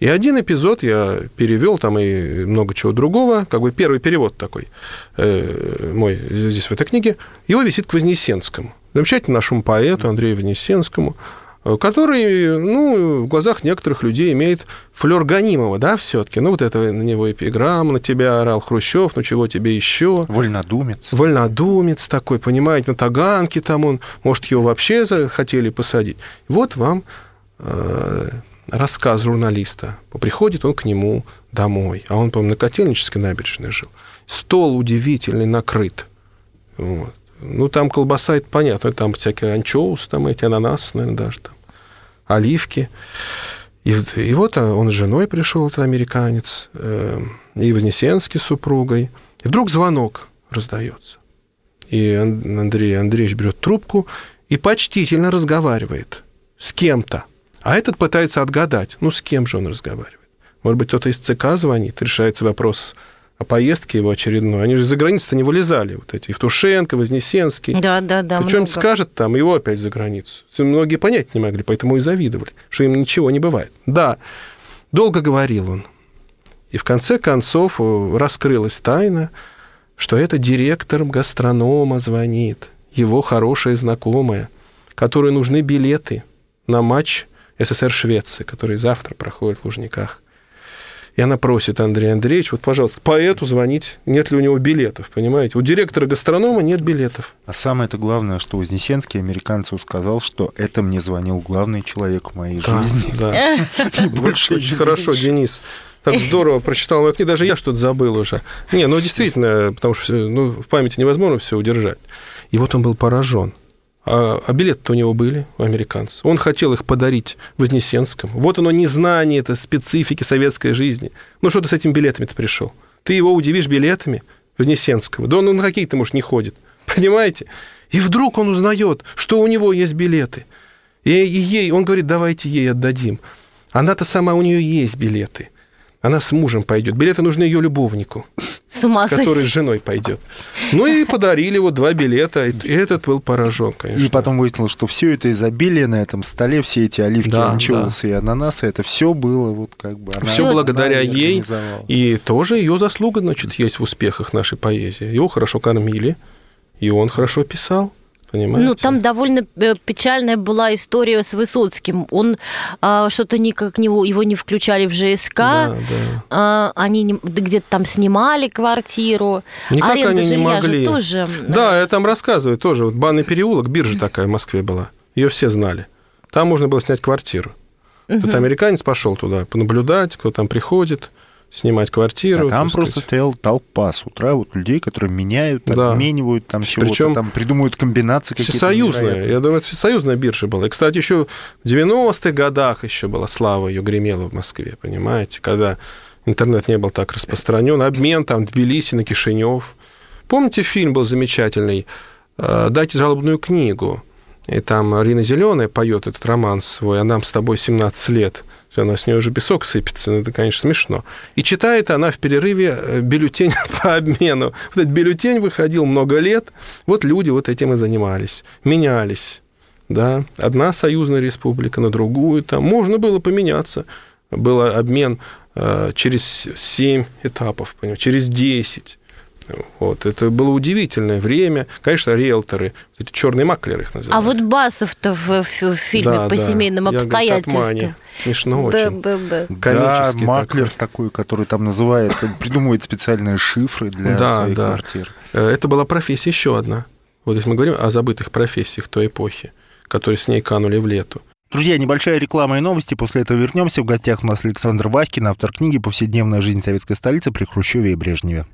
И один эпизод я перевел, там и много чего другого, как бы первый перевод такой э, мой здесь в этой книге, его висит к Вознесенскому, замечательному нашему поэту Андрею Вознесенскому, э, который, ну, в глазах некоторых людей имеет флер гонимого, да, все-таки. Ну, вот это на него эпиграмма, на тебя орал Хрущев, ну, чего тебе еще? Вольнодумец. вольнодумец такой, понимаете, на Таганке там он, может, его вообще хотели посадить. Вот вам э, рассказ журналиста. Приходит он к нему домой, а он, по-моему, на Котельнической набережной жил. Стол удивительный накрыт. Вот. Ну, там колбаса, это понятно, там всякие анчоусы, там эти ананасы, наверное, даже там, оливки. И, и вот он с женой пришел, этот американец, э, и Вознесенский с супругой. И вдруг звонок раздается. И Ан- Андрей Андреевич берет трубку и почтительно разговаривает с кем-то. А этот пытается отгадать, ну, с кем же он разговаривает. Может быть, кто-то из ЦК звонит, решается вопрос о поездке его очередной. Они же за границу-то не вылезали, вот эти Евтушенко, Вознесенский. Да, да, да. Кто что-нибудь скажет там, его опять за границу. Многие понять не могли, поэтому и завидовали, что им ничего не бывает. Да, долго говорил он. И в конце концов э, раскрылась тайна, что это директор гастронома звонит, его хорошая знакомая, которой нужны билеты на матч СССР-Швеции, который завтра проходит в Лужниках. И она просит Андрея Андреевича, вот, пожалуйста, поэту звонить, нет ли у него билетов, понимаете? У директора гастронома нет билетов. А самое-то главное, что Вознесенский американцу сказал, что это мне звонил главный человек в моей Да, жизни. да. Ни больше, Очень хорошо. Денис. Так здорово прочитал мою книгу, даже я что-то забыл уже. Не, ну действительно, потому что ну, в памяти невозможно все удержать. И вот он был поражен. А, а билеты-то у него были, у американцев. Он хотел их подарить Вознесенскому. Вот оно незнание, это специфики советской жизни. Ну что ты с этими билетами-то пришел? Ты его удивишь билетами Вознесенского? Да он на какие-то, может, не ходит. Понимаете? И вдруг он узнает, что у него есть билеты. И, и ей, он говорит, давайте ей отдадим. Она-то сама, у нее есть билеты. Она с мужем пойдет. Билеты нужны ее любовнику, С ума который с женой пойдет. Ну и подарили вот два билета, и этот был поражен, конечно. И потом выяснилось, что все это изобилие на этом столе, все эти оливки, Да, анчоусы и ананасы, это все было вот как бы... Все благодаря ей. И тоже ее заслуга, значит, есть в успехах нашей поэзии. Его хорошо кормили, и он хорошо писал. Понимаете? Ну, там довольно э, печальная была история с Высоцким. Он а, что-то никак него, его не включали в ЖСК. Да, да. А, они где-то там снимали квартиру. Никак Аренда они не могли. же тоже. Да, я там рассказываю тоже. Вот банный переулок, биржа такая в Москве была. Ее все знали. Там можно было снять квартиру. Тут американец пошел туда понаблюдать, кто там приходит, снимать квартиру. А там просто сказать. стояла толпа с утра вот людей, которые меняют, Да. обменивают там чего-то, Причем там придумывают комбинации какие-то. Всесоюзная. невероятные. Я думаю, это всесоюзная биржа была. И, кстати, еще в 90-х годах еще была слава ее гремела в Москве, понимаете, когда интернет не был так распространен. Обмен там Тбилиси на Кишинев. Помните, фильм был замечательный э, «Дайте жалобную книгу». И там Рина Зеленая поет этот роман свой, а нам с тобой 17 лет. Всё, Она с нее уже песок сыпется, это, конечно, смешно. И читает она в перерыве э, бюллетень по обмену. Вот этот бюллетень выходил много лет, вот люди вот этим и занимались, менялись. Да, одна союзная республика на другую, там можно было поменяться. Был обмен э, через 7 этапов, понимаете, через 10. Вот. Это было удивительное время. Конечно, риэлторы, эти черные маклеры их называют. А вот Басов-то в, в фильме Да, по да. семейным обстоятельствам. Смешно Да, очень. да, да. Да, Комический маклер такой. такой, который там называет, придумывает специальные шифры для Да, своих да. квартир. Э, Это была профессия еще одна. Вот если мы говорим о забытых профессиях той эпохи, которые с ней канули в лету. Друзья, небольшая реклама и новости. После этого вернемся. В гостях у нас Александр Васькин, автор книги «Повседневная жизнь советской столицы при Хрущеве и Брежневе».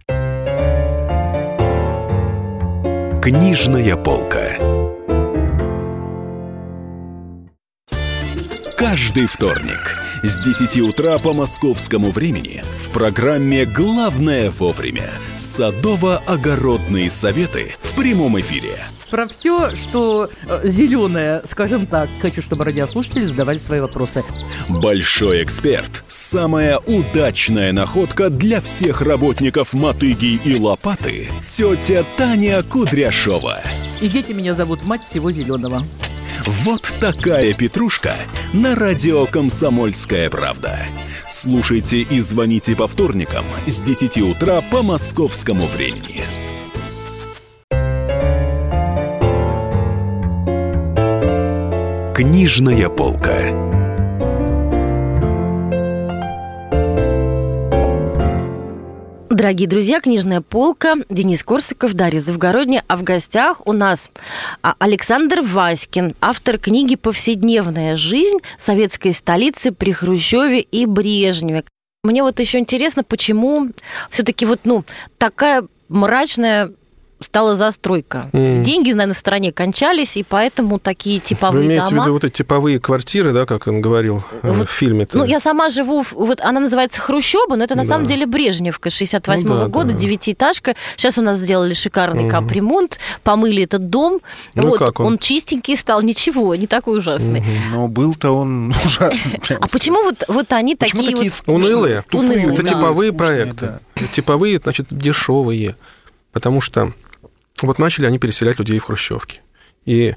Книжная полка. Каждый вторник с 10 утра по московскому времени в программе «Главное вовремя» садово-огородные советы в прямом эфире. Про все, что зеленое, скажем так, хочу, чтобы радиослушатели задавали свои вопросы. Большой эксперт. Самая удачная находка для всех работников мотыги и лопаты. Тетя Таня Кудряшова. И дети меня зовут мать всего зеленого. Вот такая петрушка на радио «Комсомольская правда». Слушайте и звоните по вторникам с 10 утра по московскому времени. Книжная полка. Дорогие друзья, книжная полка, Денис Корсаков, Дарья Завгородняя, а в гостях у нас а, Александр Васькин, автор книги «Повседневная жизнь советской столицы при Хрущеве и Брежневе». Мне вот еще интересно, почему все-таки вот, ну, такая мрачная стала застройка. Мгм. Деньги, наверное, в стране кончались, и поэтому такие типовые Вы имеете дома... в виду вот эти типовые квартиры, да, как он говорил э, Вот, в фильме-то? Ну, я сама живу, в- вот она называется Хрущеба, но это на Да. самом деле Брежневка 68 Ну да, года, да. девятиэтажка. Сейчас у нас сделали шикарный Мгм. капремонт, помыли этот дом. Ну вот, как он? чистенький стал, ничего, не такой ужасный. Но был-то он ужасный. А почему вот, вот они Почему такие, такие вот... Унылые? тупые, Унылые, Это да. типовые скучные, проекты. да. Типовые, значит, дешевые. Потому что вот начали они переселять людей в хрущевки. И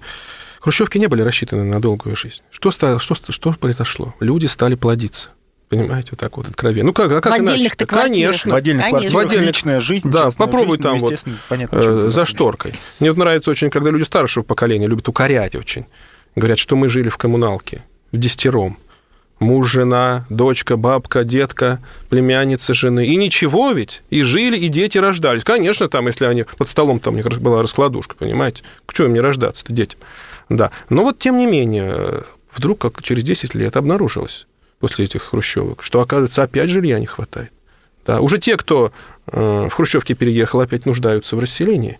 хрущевки не были рассчитаны на долгую жизнь. Что, стало, что, что произошло? Люди стали плодиться. Понимаете, вот так вот откровенно. Ну как, а как В отдельных-то иначе? Конечно. В отдельных Конечно. квартирах В отдельных- личная жизнь, Да, попробуй жизнь, там ну, вот, естественно, понятно, э, за шторкой. Мне вот нравится очень, когда люди старшего поколения любят укорять очень. Говорят, что мы жили в коммуналке, в десятером. Муж, жена, дочка, бабка, детка, племянница жены. И ничего ведь. И жили, и дети рождались. Конечно, там, если они под столом, там была раскладушка, понимаете? К чему им не рождаться-то детям? Да. Но вот, тем не менее, вдруг, как через 10 лет обнаружилось после этих хрущевок, что, оказывается, опять жилья не хватает. Да, уже те, кто э, в Хрущевке переехал, опять нуждаются в расселении.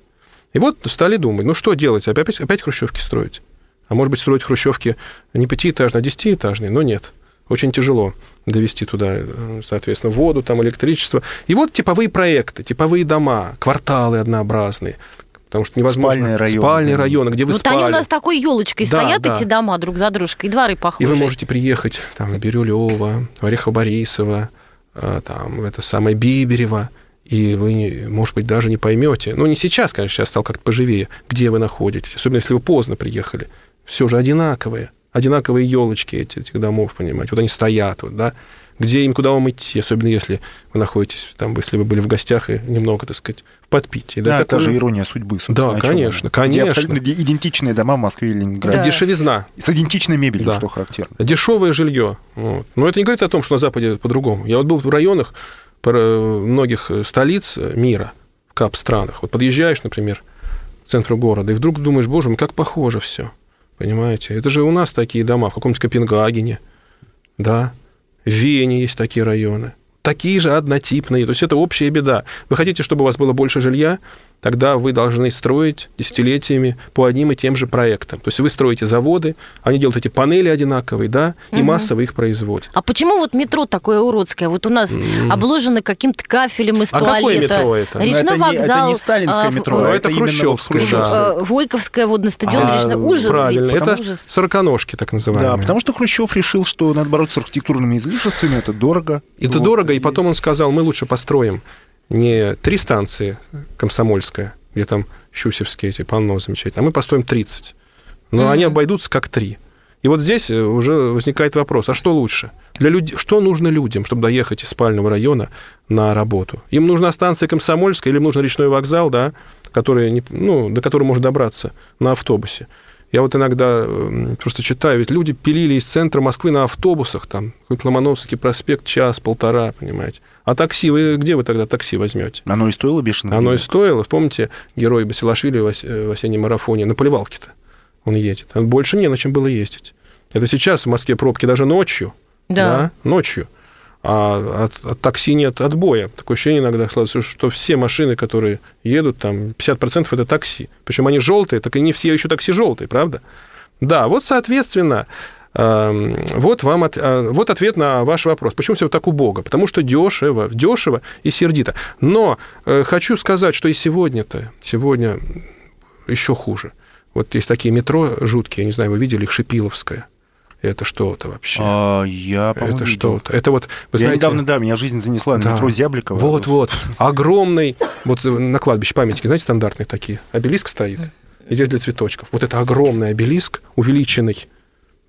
И вот стали думать, ну что делать, опять, опять хрущевки строить? А может быть, строить хрущевки не пятиэтажные, а десятиэтажные? Но нет. Очень тяжело довести туда, э, соответственно, воду, там, электричество. И вот типовые проекты, типовые дома, кварталы однообразные. Потому что невозможно... Спальные районы, Спальные районы, где вы Вот спали. они у нас такой елочкой Да, стоят, да. эти дома друг за дружкой, и дворы И похожие. вы можете приехать там, в Бирюлево, в Орехово-Борисово, э, там, в это самое Биберево, и вы, может быть, даже не поймете. Ну, не сейчас, конечно, сейчас стал как-то поживее, где вы находитесь, особенно если вы поздно приехали. Все же одинаковые, одинаковые елочки эти, этих домов, понимаете. Вот они стоят, вот, да. Где им, куда вам идти, особенно если вы находитесь там, если вы были в гостях и немного, так сказать, в подпитии. Да, это такое- же ирония судьбы, собственно. Да, конечно, конечно. Где абсолютно идентичные дома в Москве и Ленинграде. Да. Дешевизна. С идентичной мебелью, Да. что характерно. Дешевое жилье. Вот. Но это не говорит о том, что на Западе по-другому. Я вот был в районах многих столиц мира, в кап-странах. Вот подъезжаешь, например, к центру города, и вдруг думаешь, боже мой, как похоже все. Понимаете? Это же у нас такие дома, в каком-нибудь Копенгагене, да, в Вене есть такие районы. Такие же однотипные. То есть это общая беда. Вы хотите, чтобы у вас было больше жилья, тогда вы должны строить десятилетиями по одним и тем же проектам. То есть вы строите заводы, они делают эти панели одинаковые, да, и Мгм. массово их производят. А почему вот метро такое уродское? Вот у нас М. обложено каким-то кафелем из А какое туалета. метро это? Но Речной это, не, вокзал. это не сталинское а, метро, Ну, а это вот хрущевское, да. э, Войковское водный стадион, А, речной ужас Правильно, ведь, это ужас. сороконожки, так называемые. Да, потому что Хрущев решил, что надо бороться с архитектурными излишествами, это дорого. Это Вот. дорого, и потом он сказал, мы лучше построим не три станции Комсомольская, где там Щусевские эти панно замечательные, а мы построим 30. Но Мгм. они обойдутся как три. И вот здесь э, уже возникает вопрос, а что лучше? Для людей, что нужно людям, чтобы доехать из спального района на работу? Им нужна станция Комсомольская или им нужен речной вокзал, да, который, не- ну, до которого можно добраться на автобусе? Я вот иногда э, просто читаю, ведь люди пилили из центра Москвы на автобусах, там, какой-то Ломоносовский проспект, час, полтора, понимаете. А такси, вы где вы тогда такси возьмете? Оно и стоило бешено. Оно и стоило. Помните, герой Басилашвили в ос- в осеннем марафоне на Поливалке-то он едет. А Больше не на чем было ездить. Это сейчас в Москве пробки даже ночью. Да. ночью. А от, от такси нет отбоя. Такое ощущение иногда складывается, что все машины, которые едут, там 50% это такси. Причем они желтые, так и не все еще такси желтые, правда? Да, вот, соответственно, вот вам от- э, вот ответ на ваш вопрос. Почему все так убого? Потому что дешево, дешево и сердито. Но э, хочу сказать, что и сегодня-то, сегодня еще хуже. Вот есть такие метро жуткие, я не знаю, вы видели их, Шипиловская. Это что-то вообще. А, я, по-моему, это что-то. Это вот, вы я знаете... недавно, да, меня жизнь занесла на Да. метро Зябликова. Вот-вот. Огромный, вот на кладбище памятники, знаете, стандартные такие. Обелиск стоит, и здесь для цветочков. Вот это огромный обелиск, увеличенный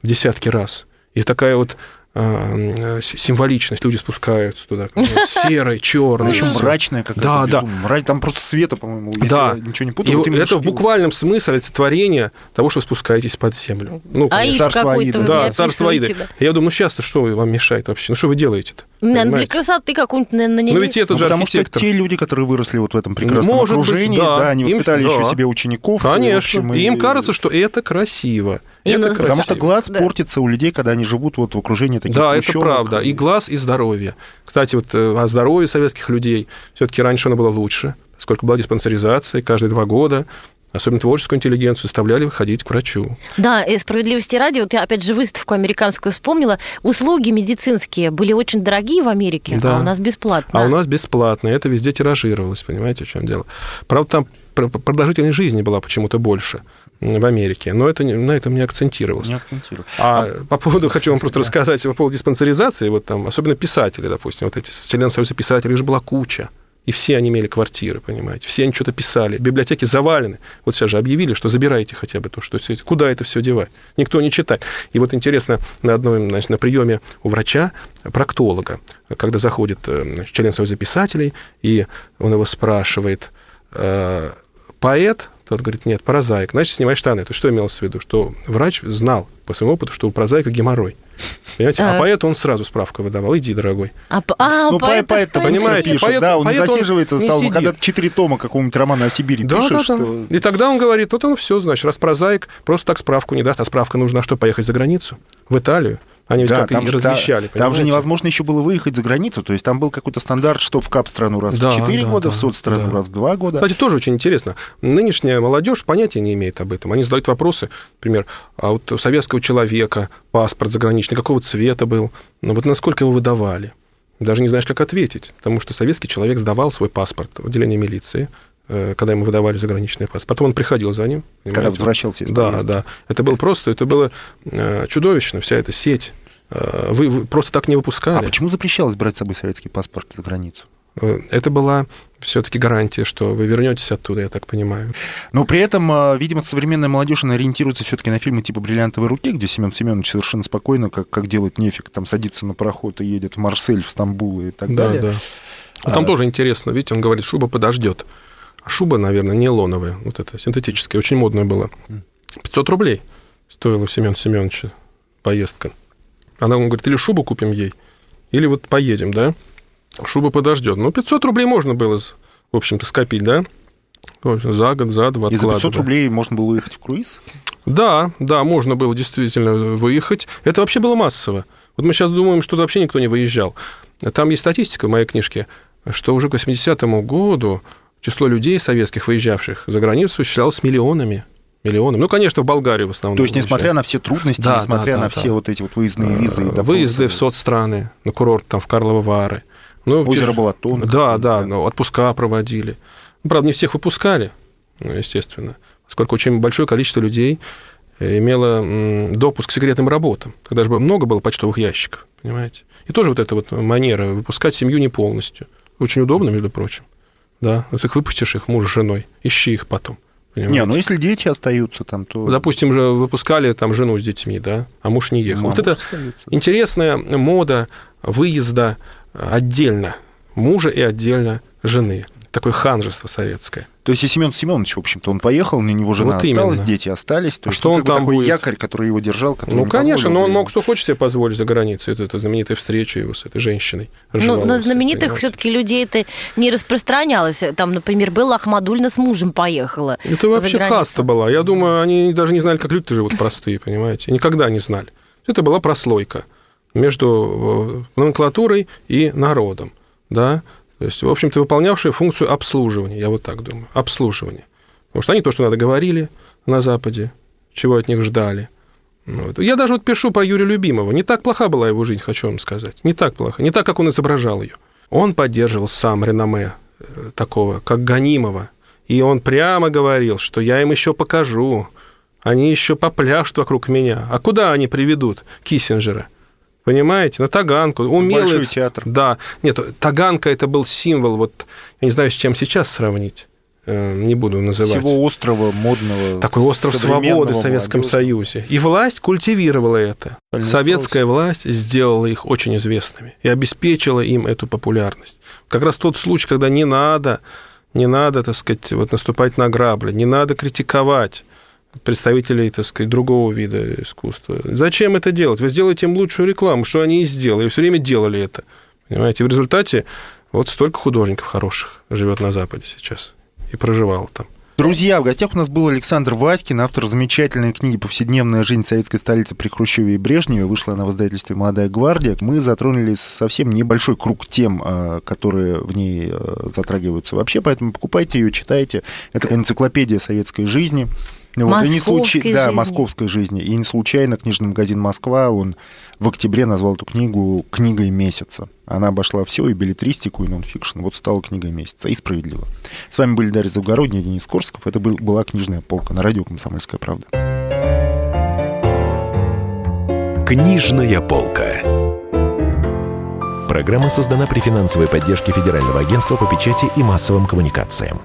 в десятки раз. И такая вот э, с- символичность. Люди спускаются туда. Серый, черный. Еще мрачная какая-то. Да, да. Мрак- Там просто света, по-моему, если Да. я ничего не путаю. вот это в буквальном смысле олицетворение того, что вы спускаетесь под землю. Ну, Аид царство Аида. да, царство описываете, Я думаю, ну сейчас-то что вам мешает вообще? Ну что вы делаете-то? Да. Надо для Понимаете? красоты какую-нибудь на, на Ну ведь этот Ну, же потому что архитектор. те люди, которые выросли вот в этом прекрасном Может быть, окружении, да. да, они Им- воспитали да. еще себе учеников. и, Конечно. общем, и им кажется, что это красиво. И это ну, красиво. Потому что глаз Да. портится у людей, когда они живут вот в окружении таких Да, это правда. И глаз, и здоровье. Кстати, вот э, о здоровье советских людей все-таки раньше оно было лучше, поскольку была диспансеризация каждые два года. Особенно творческую интеллигенцию заставляли ходить к врачу. Да, и справедливости ради, вот я опять же выставку американскую вспомнила. Услуги медицинские были очень дорогие в Америке, Да. а у нас бесплатно. А у нас бесплатно. Это везде тиражировалось, понимаете, в чем дело. Правда, там пр- продолжительность жизни была почему-то больше в Америке, но это, на этом не акцентировалось. Не акцентирую. А по поводу, хочу вам просто рассказать, по поводу диспансеризации, вот там, особенно писатели, допустим, вот эти член Союза писателей же была куча. И все они имели квартиры, понимаете. Все они что-то писали. Библиотеки завалены. Вот сейчас же объявили, что забирайте хотя бы то, что все- куда это все девать. Никто не читает. И вот интересно, на одном, значит, на приеме у врача, проктолога, когда заходит э, значит, член Союза писателей, и он его спрашивает, э, поэт, тот говорит, нет, прозаик, значит, снимай штаны. То что имелось в виду? Что врач знал по своему опыту, что у прозаика геморрой. Понимаете? А Так. поэту он сразу справку выдавал. Иди, дорогой. А, а, Ну, поэт- поэт поэт- понимаете, пишет, поэт- да, он поэт он засиживается, не стал, когда четыре тома какого-нибудь романа о Сибири Да, пишешь, да, да. что... И тогда он говорит, вот он все, значит, раз прозаик просто так справку не даст, а справка нужна, что поехать за границу, в Италию. Они ведь Да, так и же- размещали, да, там же невозможно еще было выехать за границу. То есть там был какой-то стандарт, что в КАП страну раз Да, в 4 да, года, да, в соцстрану да. раз в 2 года. Кстати, тоже очень интересно. Нынешняя молодежь понятия не имеет об этом. Они задают вопросы, например, а вот у советского человека паспорт заграничный, какого цвета был, ну вот насколько его выдавали. Даже не знаешь, как ответить, потому что советский человек сдавал свой паспорт в отделение милиции, когда ему выдавали заграничный паспорт. Потом он приходил за ним. Когда понимаете? возвращался из Да, поездки. да. Это было просто, это было э, чудовищно, вся эта сеть. Э, Вы, вы просто так не выпускали. А почему запрещалось брать с собой советский паспорт за границу? Э, Это была все-таки гарантия, что вы вернетесь оттуда, я так понимаю. Но при этом, а, видимо, современная молодежь, она ориентируется все-таки на фильмы типа «Бриллиантовой руки», где Семен Семенович совершенно спокойно, как, как делает нефиг, там садится на пароход и едет в Марсель, в Стамбул и так Да, далее. да. А там тоже интересно, видите, он говорит, шуба подождет. Шуба, наверное, нейлоновая, вот эта синтетическая, очень модная была. 500 рублей стоила у Семена Семеновича поездка. Она он говорит, или шубу купим ей, или вот поедем, да? Шуба подождет. Ну, 500 рублей можно было, в общем-то, скопить, да? За год, за два И за 500 откладывая. рублей можно было уехать в круиз? Да, да, можно было действительно выехать. Это вообще было массово. Вот мы сейчас думаем, что вообще никто не выезжал. Там есть статистика в моей книжке, что уже к 80-му году число людей советских, выезжавших за границу, считалось миллионами. Миллионами. Ну, конечно, в Болгарию в основном. То есть, несмотря на все трудности, Да, несмотря да, на да, все да. вот эти вот выездные визы и Э, допросы, Выезды в соцстраны, на курорт там в Карловы Вары. Ну, Озеро Балатон. Да, да, ну, отпуска проводили. Ну, правда, не всех выпускали, ну, естественно, поскольку очень большое количество людей э, имело допуск к секретным работам. Когда же много было почтовых ящиков, понимаете? И тоже вот эта вот манера выпускать семью не полностью. Очень удобно, между прочим. Да, вот их выпустишь их муж с женой, ищи их потом. Понимаете? Не, ну если дети остаются там, то... Допустим, же выпускали там жену с детьми, да, а муж не ехал. Мама вот это остается. интересная мода выезда отдельно мужа и отдельно жены. Такое ханжество советское. То есть и Семен Семенович, в общем-то, он поехал, на него жена Вот осталась, именно. дети остались. То А есть что он там такой будет? якорь, который его держал, который Ну, не конечно, но он мог что хочет себе позволить за границей. Это, это знаменитая встреча его с этой женщиной. Ну, на знаменитых все-таки людей это не распространялось. Там, например, Белла Ахмадульна с мужем поехала. Это вообще каста была. Я думаю, они даже не знали, как люди живут простые, понимаете. Никогда не знали. Это была прослойка между э, номенклатурой и народом, да. То есть, в общем-то, выполнявшая функцию обслуживания, я вот так думаю, обслуживания. Потому что они то, что надо, говорили на Западе, чего от них ждали. Ну, Вот. Я даже вот пишу про Юрия Любимого. Не так плоха была его жизнь, хочу вам сказать. Не так плохо. Не так, как он изображал ее. Он поддерживал сам реноме э, такого, как Ганимова. И он прямо говорил, что я им еще покажу. Они еще попляшут вокруг меня. А куда они приведут Киссинджера? Понимаете? На Таганку. Умелый... Большой театр. Да. Нет, Таганка это был символ, вот, я не знаю, с чем сейчас сравнить. Э, Не буду называть. Всего острова, модного, Такой остров свободы в Советском молодежного. Союзе. И власть культивировала это. Правильно Советская власть сделала их очень известными и обеспечила им эту популярность. Как раз тот случай, когда не надо, не надо, так сказать, вот наступать на грабли, не надо критиковать представителей, так сказать, другого вида искусства. Зачем это делать? Вы сделаете им лучшую рекламу, что они и сделали, все время делали это. Понимаете, в результате вот столько художников хороших живет на Западе сейчас и проживало там. Друзья, в гостях у нас был Александр Васькин, автор замечательной книги «Повседневная жизнь советской столицы при Хрущеве и Брежневе». Вышла она в издательстве «Молодая гвардия». Мы затронули совсем небольшой круг тем, а, которые в ней а, затрагиваются вообще, поэтому покупайте ее, читайте. Это энциклопедия советской жизни. Вот, и не случай- Да, жизни. московской жизни. И не случайно книжный магазин «Москва», он в октябре назвал эту книгу «Книгой месяца». Она обошла все, и билетристику, и нонфикшн. Вот стала книгой месяца. И справедливо. С вами были Дарья Завгородняя и Денис Корсков. Это был- была книжная полка на радио «Комсомольская правда». Книжная полка. Программа создана при финансовой поддержке Федерального агентства по печати и массовым коммуникациям.